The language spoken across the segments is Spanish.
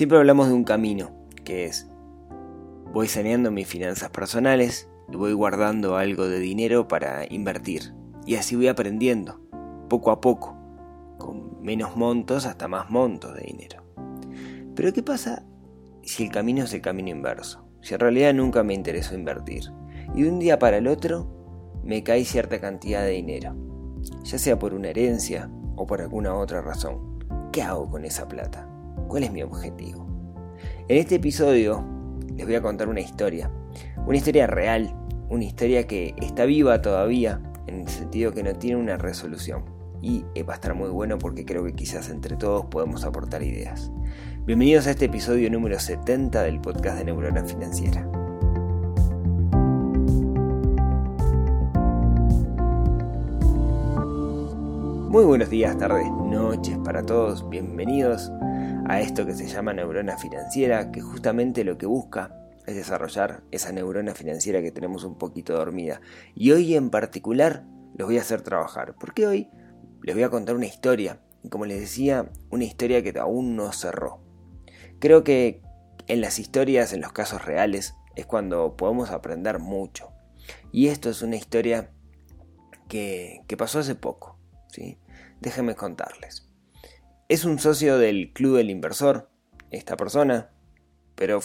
Siempre hablamos de un camino, que es, voy saneando mis finanzas personales voy guardando algo de dinero para invertir. Y así voy aprendiendo, poco a poco, con menos montos hasta más montos de dinero. Pero ¿qué pasa si el camino es el camino inverso? Si en realidad nunca me interesó invertir y de un día para el otro me cae cierta cantidad de dinero, ya sea por una herencia o por alguna otra razón. ¿Qué hago con esa plata? ¿Cuál es mi objetivo? En este episodio les voy a contar una historia, una historia real, una historia que está viva todavía, en el sentido que no tiene una resolución. Y va a estar muy bueno porque creo que quizás entre todos podemos aportar ideas. Bienvenidos a este episodio número 70 del podcast de Neurona Financiera. Muy buenos días, tardes, noches para todos. Bienvenidos a esto que se llama neurona financiera, que justamente lo que busca es desarrollar esa neurona financiera que tenemos un poquito dormida. Y hoy en particular los voy a hacer trabajar, porque hoy les voy a contar una historia, y como les decía, una historia que aún no cerró. Creo que en las historias, en los casos reales, es cuando podemos aprender mucho. Y esto es una historia que, que pasó hace poco. ¿sí? Déjenme contarles. Es un socio del Club del Inversor, esta persona, pero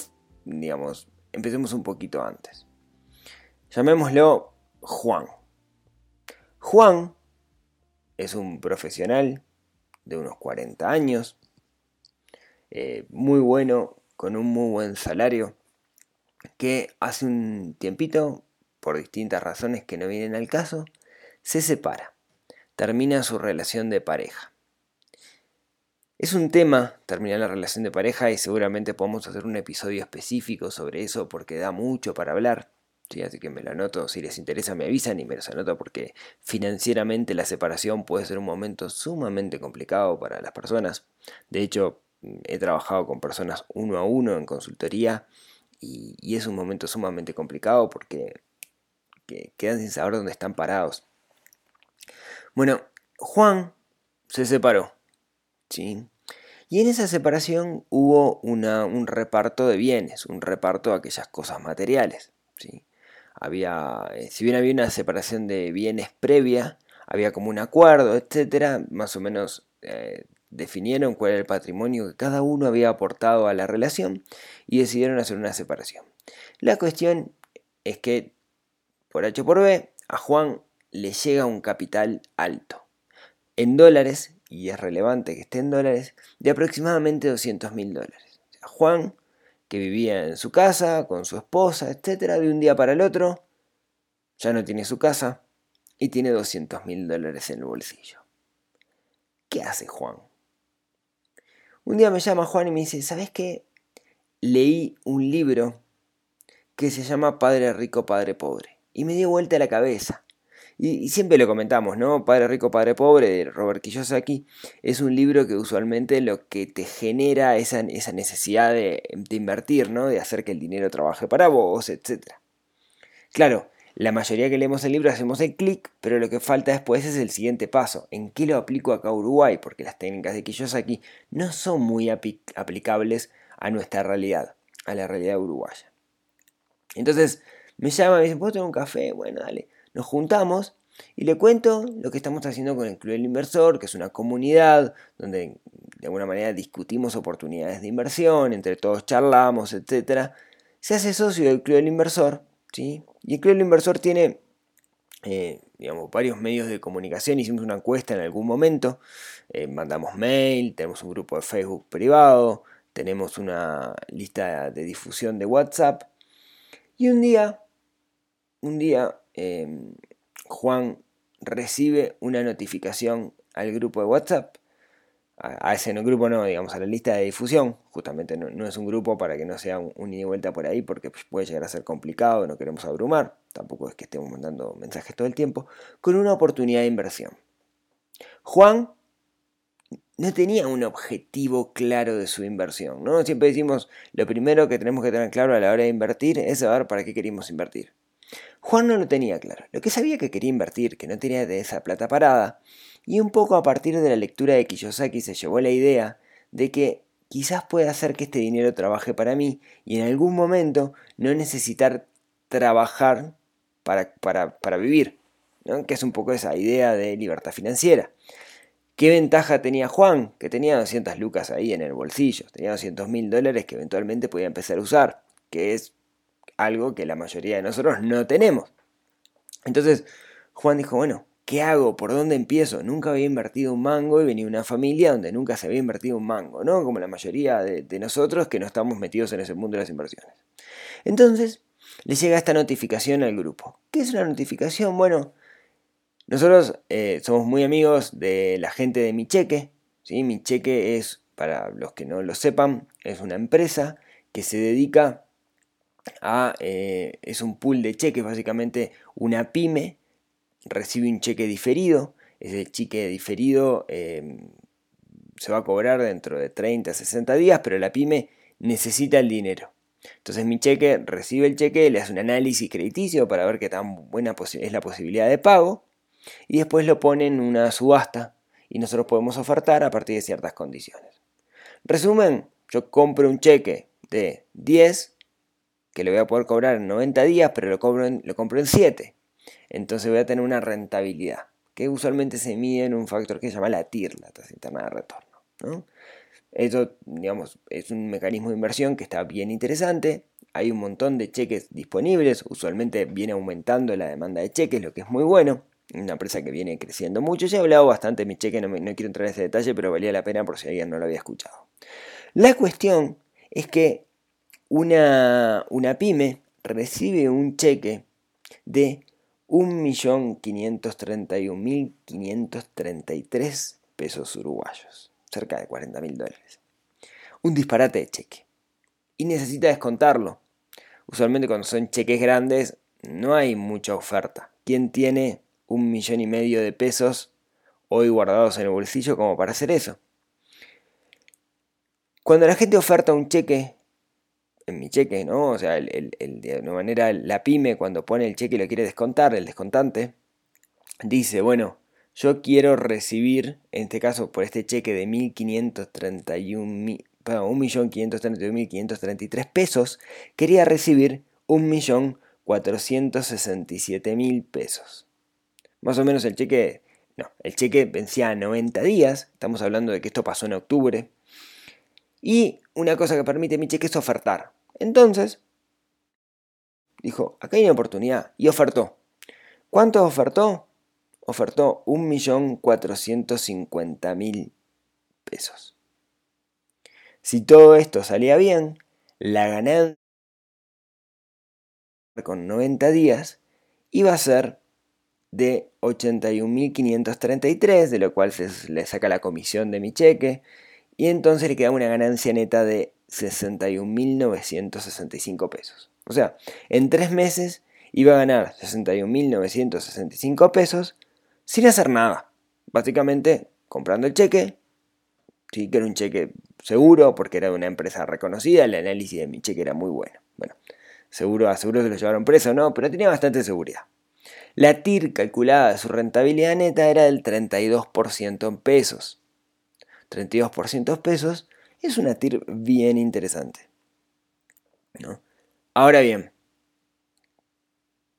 digamos, empecemos un poquito antes. Llamémoslo Juan. Juan es un profesional de unos 40 años, eh, muy bueno, con un muy buen salario, que hace un tiempito, por distintas razones que no vienen al caso, se separa termina su relación de pareja. Es un tema terminar la relación de pareja y seguramente podemos hacer un episodio específico sobre eso porque da mucho para hablar. ¿sí? Así que me lo anoto, si les interesa me avisan y me los anoto porque financieramente la separación puede ser un momento sumamente complicado para las personas. De hecho, he trabajado con personas uno a uno en consultoría y, y es un momento sumamente complicado porque quedan sin saber dónde están parados. Bueno, Juan se separó, ¿sí? Y en esa separación hubo un reparto de bienes, un reparto de aquellas cosas materiales, ¿sí? Había, eh, si bien había una separación de bienes previa, había como un acuerdo, etcétera, más o menos eh, definieron cuál era el patrimonio que cada uno había aportado a la relación y decidieron hacer una separación. La cuestión es que, por H por B, a Juan le llega un capital alto. En dólares, y es relevante que esté en dólares, de aproximadamente 200 mil dólares. Juan, que vivía en su casa, con su esposa, etc., de un día para el otro, ya no tiene su casa y tiene 200 mil dólares en el bolsillo. ¿Qué hace Juan? Un día me llama Juan y me dice, ¿sabes qué? Leí un libro que se llama Padre Rico, Padre Pobre. Y me dio vuelta la cabeza. Y, siempre lo comentamos, ¿no? Padre Rico, Padre Pobre de Robert Kiyosaki es un libro que usualmente lo que te genera esa, esa necesidad de, invertir, ¿no? De hacer que el dinero trabaje para vos, etc. Claro, la mayoría que leemos el libro hacemos el clic, pero lo que falta después es el siguiente paso. ¿En qué lo aplico acá a Uruguay? Porque las técnicas de Kiyosaki no son muy aplicables a nuestra realidad, a la realidad uruguaya. Entonces me llama, me dice, ¿puedo tener un café? Bueno, dale nos juntamos y le cuento lo que estamos haciendo con el Club del Inversor, que es una comunidad donde de alguna manera discutimos oportunidades de inversión, entre todos charlamos, etc. Se hace socio del Club del Inversor, ¿sí? Y el Club del Inversor tiene, eh, digamos, varios medios de comunicación. Hicimos una encuesta en algún momento, eh, mandamos mail, tenemos un grupo de Facebook privado, tenemos una lista de difusión de WhatsApp. Y un día, un día Em, Juan recibe una notificación al grupo de WhatsApp, a, ese no, grupo no, digamos, a la lista de difusión, justamente no, es un grupo para que no sea un, ida y vuelta por ahí, porque puede llegar a ser complicado, no queremos abrumar, tampoco es que estemos mandando mensajes todo el tiempo, con una oportunidad de inversión. Juan no tenía un objetivo claro de su inversión. Siempre decimos, lo primero que tenemos que tener claro a la hora de invertir es saber para qué queremos invertir. Juan no lo tenía claro. Lo que sabía que quería invertir, que no tenía de esa plata parada, y un poco a partir de la lectura de Kiyosaki se llevó la idea de que quizás pueda hacer que este dinero trabaje para mí y en algún momento no necesitar trabajar para, para, vivir, ¿no? que es un poco esa idea de libertad financiera. ¿Qué ventaja tenía Juan? Que tenía 200 lucas ahí en el bolsillo, tenía 200 mil dólares que eventualmente podía empezar a usar, que es algo que la mayoría de nosotros no tenemos. Entonces Juan dijo, bueno, ¿qué hago? ¿Por dónde empiezo? Nunca había invertido un mango y venía una familia donde nunca se había invertido un mango, ¿no? Como la mayoría de, nosotros que no estamos metidos en ese mundo de las inversiones. Entonces, le llega esta notificación al grupo. ¿Qué es una notificación? Bueno, nosotros eh, somos muy amigos de la gente de Mi Cheque. ¿sí? Mi Cheque es, para los que no lo sepan, es una empresa que se dedica a... Eh, es un pool de cheques, básicamente una pyme recibe un cheque diferido, ese cheque diferido em, se va a cobrar dentro de 30, 60 días, pero la pyme necesita el dinero. Entonces mi cheque recibe el cheque, le hace un análisis crediticio para ver qué tan buena es la posibilidad de pago y después lo pone en una subasta y nosotros podemos ofertar a partir de ciertas condiciones. Resumen, yo compro un cheque de 10 que le voy a poder cobrar en 90 días, pero lo, cobro lo compro en 7 entonces voy a tener una rentabilidad, que usualmente se mide en un factor que se llama la TIR, la tasa interna de retorno. ¿no? Eso, digamos, es un mecanismo de inversión que está bien interesante. Hay un montón de cheques disponibles, usualmente viene aumentando la demanda de cheques, lo que es muy bueno. Una empresa que viene creciendo mucho. Ya he hablado bastante de mi cheque, no, no quiero entrar en ese detalle, pero valía la pena por si alguien no lo había escuchado. La cuestión es que una, una pyme recibe un cheque de 1.531.533 pesos uruguayos, cerca de 40.000 dólares. Un disparate de cheque. Y necesita descontarlo. Usualmente cuando son cheques grandes no hay mucha oferta. ¿Quién tiene un millón y medio de pesos hoy guardados en el bolsillo como para hacer eso? Cuando la gente oferta un cheque en mi cheque, ¿no? O sea, de alguna manera la pyme cuando pone el cheque y lo quiere descontar, el descontante, dice, bueno, yo quiero recibir, en este caso por este cheque de 1.531, perdón, 1.531.533 pesos, quería recibir 1.467.000 pesos. Más o menos el cheque, no, el cheque vencía a 90 días, estamos hablando de que esto pasó en octubre, y una cosa que permite mi cheque es ofertar. Entonces, dijo, acá hay una oportunidad y ofertó. ¿Cuánto ofertó? Ofertó 1.450.000 pesos. Si todo esto salía bien, la ganancia con 90 días iba a ser de 81.533, de lo cual se le saca la comisión de mi cheque, y entonces le quedaba una ganancia neta de 61.965 pesos. O sea, en tres meses iba a ganar 61.965 pesos sin hacer nada. Básicamente comprando el cheque, sí que era un cheque seguro porque era de una empresa reconocida, el análisis de mi cheque era muy bueno. Bueno, seguro a seguro se lo llevaron preso, ¿no? Pero tenía bastante seguridad. La TIR calculada de su rentabilidad neta era del 32% en pesos. 32% pesos es una TIR bien interesante. ¿no? Ahora bien,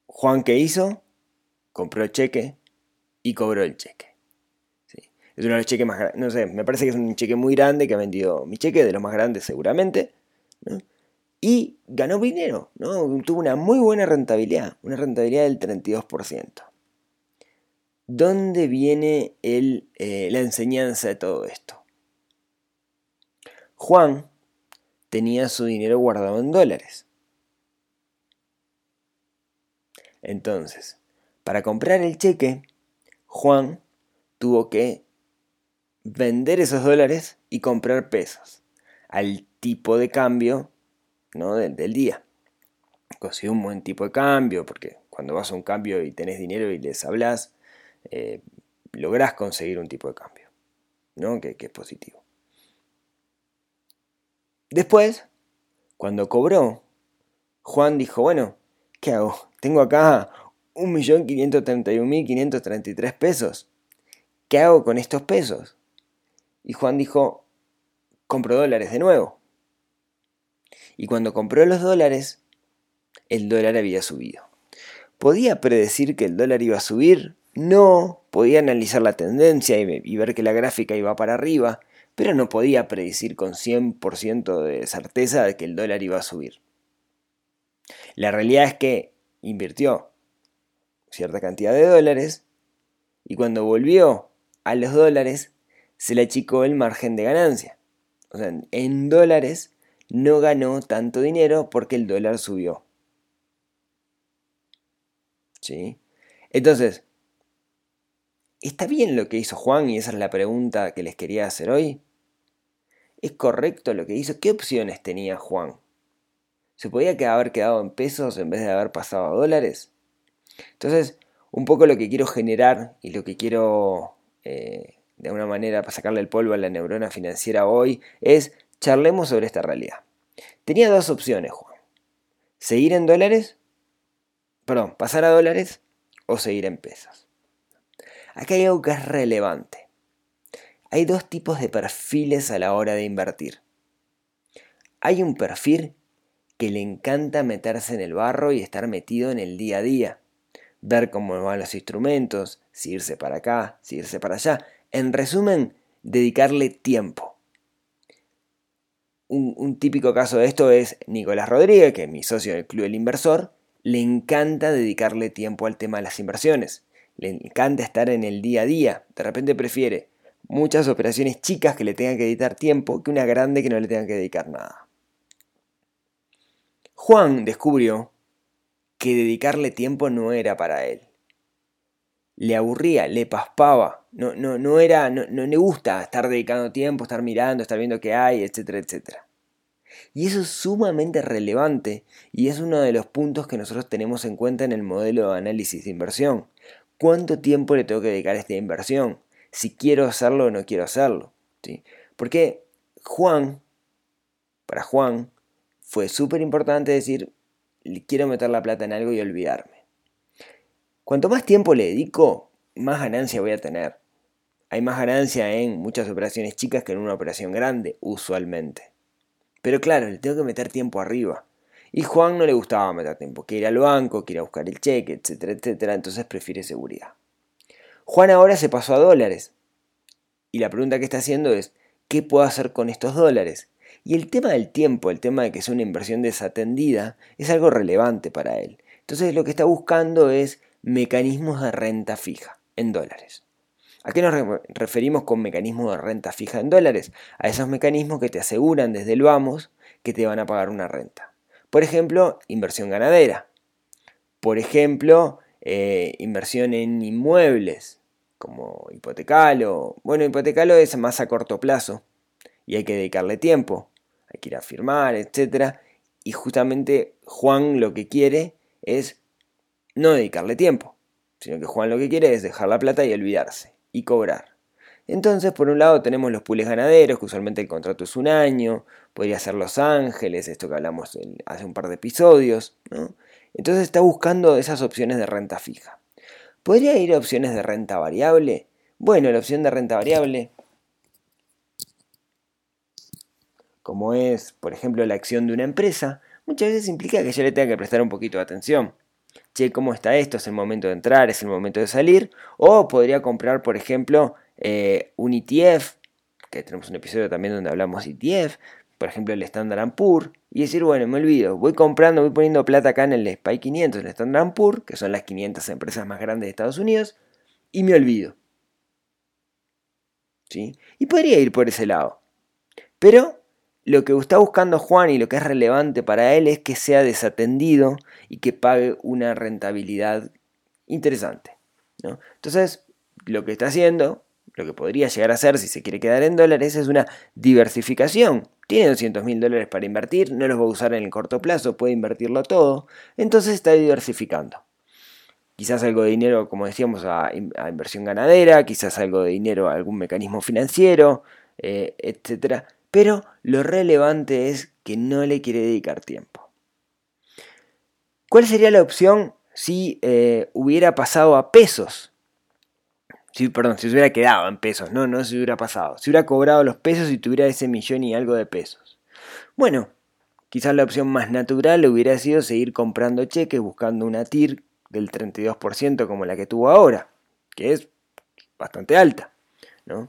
Juan, ¿qué hizo? Compró el cheque y cobró el cheque. Es uno de los cheques más grandes. No sé, me parece que es un cheque muy grande que ha vendido mi cheque, de los más grandes seguramente. Y ganó dinero, ¿no? Tuvo una muy buena rentabilidad, una rentabilidad del 32%. ¿Dónde viene el, eh, la enseñanza de todo esto? Juan tenía su dinero guardado en dólares. Entonces, para comprar el cheque, Juan tuvo que vender esos dólares y comprar pesos al tipo de cambio ¿no? del, día. Consiguió un buen tipo de cambio, porque cuando vas a un cambio y tenés dinero y les hablas, eh, lográs conseguir un tipo de cambio, ¿no? que es positivo. Después, cuando cobró, Juan dijo, bueno, ¿qué hago? Tengo acá 1.531.533 pesos. ¿Qué hago con estos pesos? Y Juan dijo, compró dólares de nuevo. Y cuando compró los dólares, el dólar había subido. ¿Podía predecir que el dólar iba a subir? No, podía analizar la tendencia y, ver que la gráfica iba para arriba, pero no podía predecir con 100% de certeza de que el dólar iba a subir. La realidad es que invirtió cierta cantidad de dólares y cuando volvió a los dólares se le achicó el margen de ganancia. O sea, en dólares no ganó tanto dinero porque el dólar subió. ¿Sí? Entonces, ¿está bien lo que hizo Juan? Y esa es la pregunta que les quería hacer hoy. ¿Es correcto lo que hizo? ¿Qué opciones tenía Juan? ¿Se podía haber quedado en pesos en vez de haber pasado a dólares? Entonces, un poco lo que quiero generar y lo que quiero eh, de alguna manera para sacarle el polvo a la neurona financiera hoy es charlemos sobre esta realidad. Tenía dos opciones, Juan. Seguir en dólares, perdón, pasar a dólares o seguir en pesos. Acá hay algo que es relevante. Hay dos tipos de perfiles a la hora de invertir. Hay un perfil que le encanta meterse en el barro y estar metido en el día a día, ver cómo van los instrumentos, si irse para acá, si irse para allá, en resumen, dedicarle tiempo. Un, típico caso de esto es Nicolás Rodríguez, que es mi socio del Club del Inversor, le encanta dedicarle tiempo al tema de las inversiones. Le encanta estar en el día a día. De repente prefiere muchas operaciones chicas que le tengan que dedicar tiempo que una grande que no le tengan que dedicar nada. Juan descubrió que dedicarle tiempo no era para él le aburría, le paspaba, no, no, no era, no, no le gusta estar dedicando tiempo, estar mirando, estar viendo qué hay, etcétera, etcétera. Y eso es sumamente relevante y es uno de los puntos que nosotros tenemos en cuenta en el modelo de análisis de inversión. ¿Cuánto tiempo le tengo que dedicar a esta inversión? Si quiero hacerlo o no quiero hacerlo. ¿sí? Porque Juan, para Juan, fue súper importante decir, quiero meter la plata en algo y olvidarme. Cuanto más tiempo le dedico, más ganancia voy a tener. Hay más ganancia en muchas operaciones chicas que en una operación grande, usualmente. Pero claro, le tengo que meter tiempo arriba. Y Juan no le gustaba meter tiempo, que ir al banco, que ir a buscar el cheque, etcétera, etcétera, entonces prefiere seguridad. Juan ahora se pasó a dólares. Y la pregunta que está haciendo es, ¿qué puedo hacer con estos dólares? Y el tema del tiempo, el tema de que es una inversión desatendida, es algo relevante para él. Entonces lo que está buscando es mecanismos de renta fija en dólares. ¿A qué nos referimos con mecanismos de renta fija en dólares? A esos mecanismos que te aseguran desde el vamos que te van a pagar una renta. Por ejemplo, inversión ganadera. Por ejemplo, eh, inversión en inmuebles, como hipotecalo. Bueno, hipotecalo es más a corto plazo y hay que dedicarle tiempo. Hay que ir a firmar, etc. Y justamente Juan lo que quiere es no dedicarle tiempo, sino que Juan lo que quiere es dejar la plata y olvidarse, y cobrar. Entonces, por un lado tenemos los pules ganaderos, que usualmente el contrato es un año, podría ser Los Ángeles, esto que hablamos hace un par de episodios, Entonces está buscando esas opciones de renta fija. ¿Podría ir a opciones de renta variable? Bueno, la opción de renta variable, como es, por ejemplo, la acción de una empresa, muchas veces implica que yo le tenga que prestar un poquito de atención che, ¿cómo está esto? ¿Es el momento de entrar? ¿Es el momento de salir? O podría comprar, por ejemplo, eh, un ETF, que tenemos un episodio también donde hablamos ETF, por ejemplo el Standard Poor's, y decir, bueno, me olvido, voy comprando, voy poniendo plata acá en el SPY 500, el Standard Poor's, que son las 500 empresas más grandes de Estados Unidos, y me olvido. ¿Sí? Y podría ir por ese lado. Pero lo que está buscando Juan y lo que es relevante para él es que sea desatendido y que pague una rentabilidad interesante. ¿no? Entonces, lo que está haciendo, lo que podría llegar a hacer si se quiere quedar en dólares, es una diversificación. Tiene 200 mil dólares para invertir, no los va a usar en el corto plazo, puede invertirlo todo, entonces está diversificando. Quizás algo de dinero, como decíamos, a, inversión ganadera, quizás algo de dinero a algún mecanismo financiero, eh, etc pero lo relevante es que no le quiere dedicar tiempo. ¿Cuál sería la opción si eh, hubiera pasado a pesos? Si, perdón, si se hubiera quedado en pesos, no, no se hubiera pasado. Si hubiera cobrado los pesos y tuviera ese millón y algo de pesos. Bueno, quizás la opción más natural hubiera sido seguir comprando cheques buscando una TIR del 32% como la que tuvo ahora, que es bastante alta. ¿no?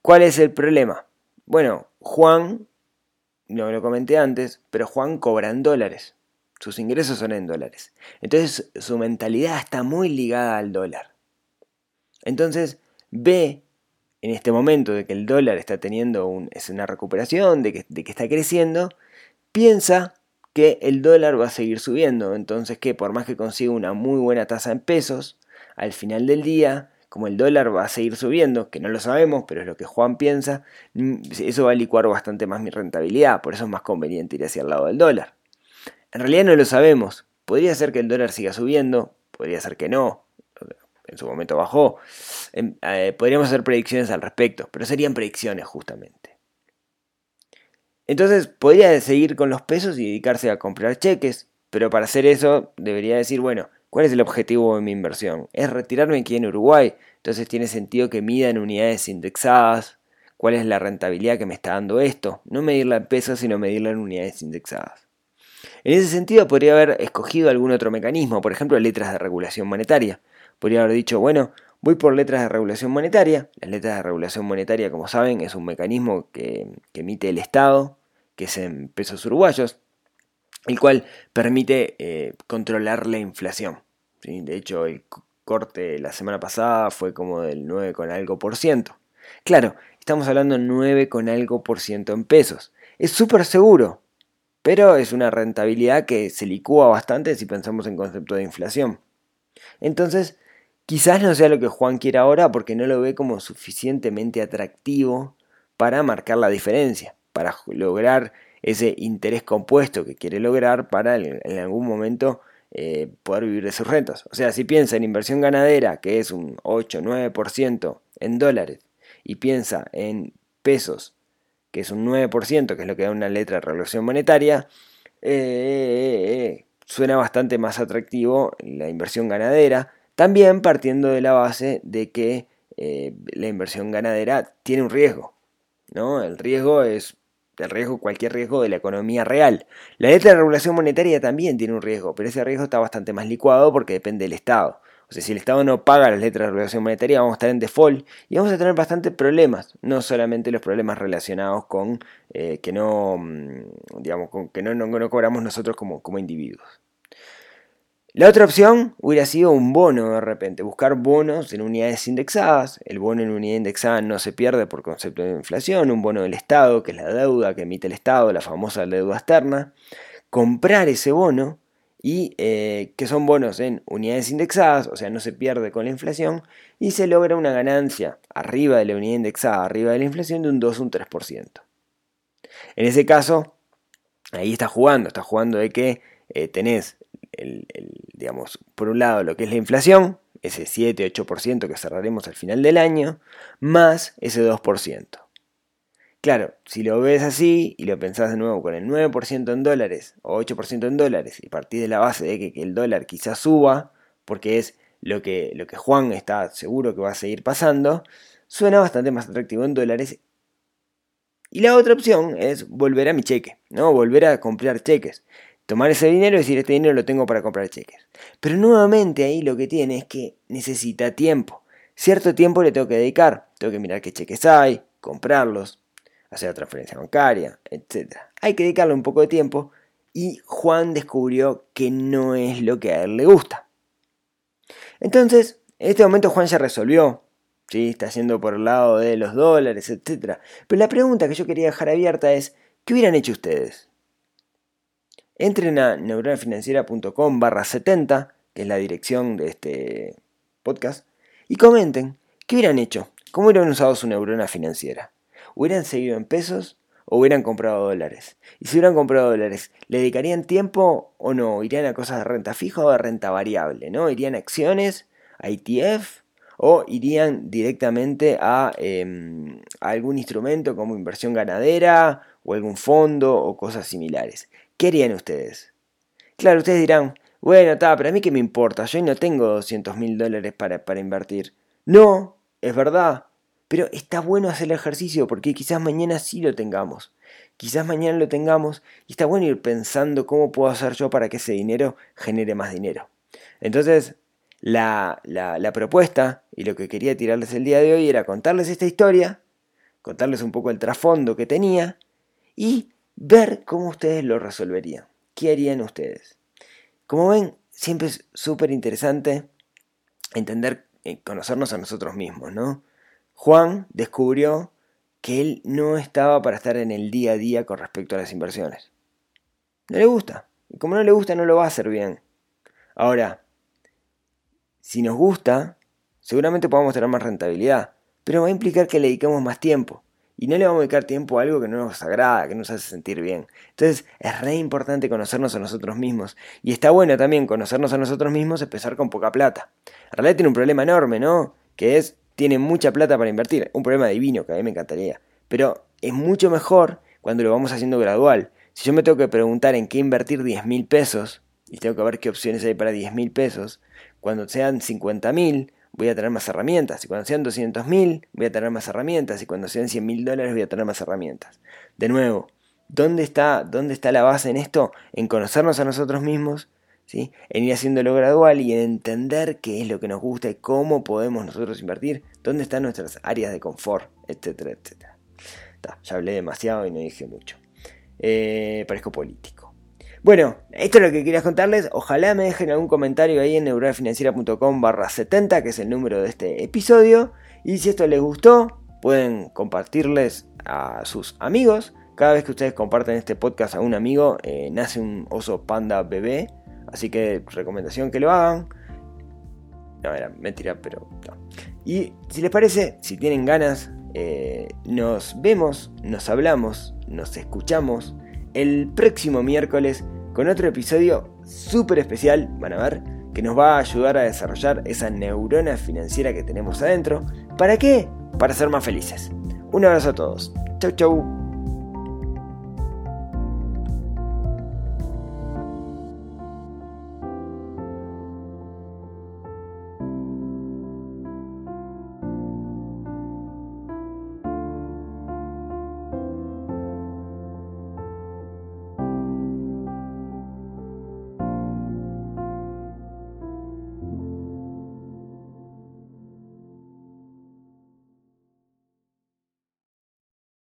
¿Cuál es el problema? Bueno, Juan, no lo comenté antes, pero Juan cobra en dólares. Sus ingresos son en dólares. Entonces su mentalidad está muy ligada al dólar. Entonces ve en este momento de que el dólar está teniendo es una recuperación, de que, de que está creciendo, piensa que el dólar va a seguir subiendo. Entonces que por más que consiga una muy buena tasa en pesos, al final del día, como el dólar va a seguir subiendo, que no lo sabemos, pero es lo que Juan piensa, mm, eso va a licuar bastante más mi rentabilidad. Por eso es más conveniente ir hacia el lado del dólar. En realidad no lo sabemos. Podría ser que el dólar siga subiendo, podría ser que no. En su momento bajó. Em, eh, podríamos hacer predicciones al respecto, pero serían predicciones justamente. Entonces podría seguir con los pesos y dedicarse a comprar cheques, pero para hacer eso debería decir, bueno, ¿cuál es el objetivo de mi inversión? Es retirarme aquí en Uruguay, entonces tiene sentido que mida en unidades indexadas, cuál es la rentabilidad que me está dando esto, no medirla en pesos, sino medirla en unidades indexadas. En ese sentido, podría haber escogido algún otro mecanismo, por ejemplo, letras de regulación monetaria. Podría haber dicho, bueno, voy por letras de regulación monetaria. Las letras de regulación monetaria, como saben, es un mecanismo que, emite el Estado, que es en pesos uruguayos, el cual permite eh, controlar la inflación. De hecho, el corte la semana pasada fue como del 9 con algo por ciento. Claro, estamos hablando 9 con algo por ciento en pesos. Es súper seguro, pero es una rentabilidad que se licúa bastante si pensamos en concepto de inflación. Entonces, quizás no sea lo que Juan quiere ahora porque no lo ve como suficientemente atractivo para marcar la diferencia, para lograr ese interés compuesto que quiere lograr para en algún momento eh, poder vivir de sus rentas. O sea, si piensa en inversión ganadera, que es un 8-9% en dólares, y piensa en pesos que es un 9%, que es lo que da una letra de regulación monetaria, eh, eh, suena bastante más atractivo la inversión ganadera, también partiendo de la base de que la inversión ganadera tiene un riesgo. ¿no? El riesgo es el riesgo, cualquier riesgo de la economía real. La letra de regulación monetaria también tiene un riesgo, pero ese riesgo está bastante más licuado porque depende del Estado. O sea, si el Estado no paga las letras de regulación monetaria, vamos a estar en default y vamos a tener bastantes problemas. No solamente los problemas relacionados con eh, que no, mm, digamos, con que no, no, cobramos nosotros como, como individuos. La otra opción hubiera sido un bono de repente, buscar bonos en unidades indexadas. El bono en unidad indexada no se pierde por concepto de inflación, un bono del Estado, que es la deuda que emite el Estado, la famosa deuda externa. Comprar ese bono y eh, que son bonos en unidades indexadas, o sea, no se pierde con la inflación, y se logra una ganancia arriba de la unidad indexada, arriba de la inflación, de un 2 o un 3%. En ese caso, ahí está jugando, está jugando de que eh, tenés, digamos, por un lado lo que es la inflación, ese 7-8% que cerraremos al final del año, más ese 2%. Claro, si lo ves así y lo pensás de nuevo con el 9% en dólares o 8% en dólares y partís de la base de que, el dólar quizás suba, porque es lo que, lo que Juan está seguro que va a seguir pasando, suena bastante más atractivo en dólares. Y la otra opción es volver a mi cheque, ¿no? Volver a comprar cheques. Tomar ese dinero y decir, este dinero lo tengo para comprar cheques. Pero nuevamente ahí lo que tiene es que necesita tiempo. Cierto tiempo le tengo que dedicar. Tengo que mirar qué cheques hay, comprarlos, hacer transferencia bancaria, etc. Hay que dedicarle un poco de tiempo y Juan descubrió que no es lo que a él le gusta. Entonces, en este momento Juan ya resolvió, ¿sí? está haciendo por el lado de los dólares, etc. Pero la pregunta que yo quería dejar abierta es, ¿qué hubieran hecho ustedes? Entren a neuronafinanciera.com barra 70, que es la dirección de este podcast, y comenten, ¿qué hubieran hecho? ¿Cómo hubieran usado su neurona financiera? hubieran seguido en pesos o hubieran comprado dólares. Y si hubieran comprado dólares, ¿le dedicarían tiempo o no? ¿Irían a cosas de renta fija o de renta variable? ¿no? ¿Irían a acciones, a ETF? ¿O irían directamente a, em, a algún instrumento como inversión ganadera o algún fondo o cosas similares? ¿Qué harían ustedes? Claro, ustedes dirán, bueno, está, pero a mí qué me importa, yo no tengo 200 mil dólares para, invertir. No, es verdad, pero está bueno hacer el ejercicio porque quizás mañana sí lo tengamos. Quizás mañana lo tengamos y está bueno ir pensando cómo puedo hacer yo para que ese dinero genere más dinero. Entonces, la, propuesta y lo que quería tirarles el día de hoy era contarles esta historia, contarles un poco el trasfondo que tenía y ver cómo ustedes lo resolverían. ¿Qué harían ustedes? Como ven, siempre es súper interesante entender, eh, conocernos a nosotros mismos, ¿no? Juan descubrió que él no estaba para estar en el día a día con respecto a las inversiones. No le gusta. Y como no le gusta, no lo va a hacer bien. Ahora, si nos gusta, seguramente podamos tener más rentabilidad, pero va a implicar que le dediquemos más tiempo. Y no le vamos a dedicar tiempo a algo que no nos agrada, que nos hace sentir bien. Entonces es re importante conocernos a nosotros mismos. Y está bueno también conocernos a nosotros mismos, empezar con poca plata. En realidad tiene un problema enorme, ¿no? Que es tiene mucha plata para invertir. Un problema divino que a mí me encantaría. Pero es mucho mejor cuando lo vamos haciendo gradual. Si yo me tengo que preguntar en qué invertir 10 mil pesos, y tengo que ver qué opciones hay para 10 mil pesos, cuando sean 50 mil voy a tener más herramientas, y cuando sean 200 mil voy a tener más herramientas, y cuando sean 100 mil dólares voy a tener más herramientas. De nuevo, ¿dónde está, ¿dónde está la base en esto? En conocernos a nosotros mismos en ir haciéndolo gradual y en entender qué es lo que nos gusta y cómo podemos nosotros invertir, dónde están nuestras áreas de confort, etcétera, etcétera. ya hablé demasiado y no dije mucho. Eh, parezco político. Bueno, esto es lo que quería contarles. Ojalá me dejen algún comentario ahí en neuronafinanciera.com barra 70, que es el número de este episodio. Y si esto les gustó, pueden compartirles a sus amigos. Cada vez que ustedes comparten este podcast a un amigo, eh, nace un oso panda bebé Así que recomendación que lo hagan. No, era mentira, pero no. Y si les parece, si tienen ganas, eh, nos vemos, nos hablamos, nos escuchamos el próximo miércoles con otro episodio súper especial, van a ver, que nos va a ayudar a desarrollar esa neurona financiera que tenemos adentro. ¿Para qué? Para ser más felices. Un abrazo a todos. Chau chau.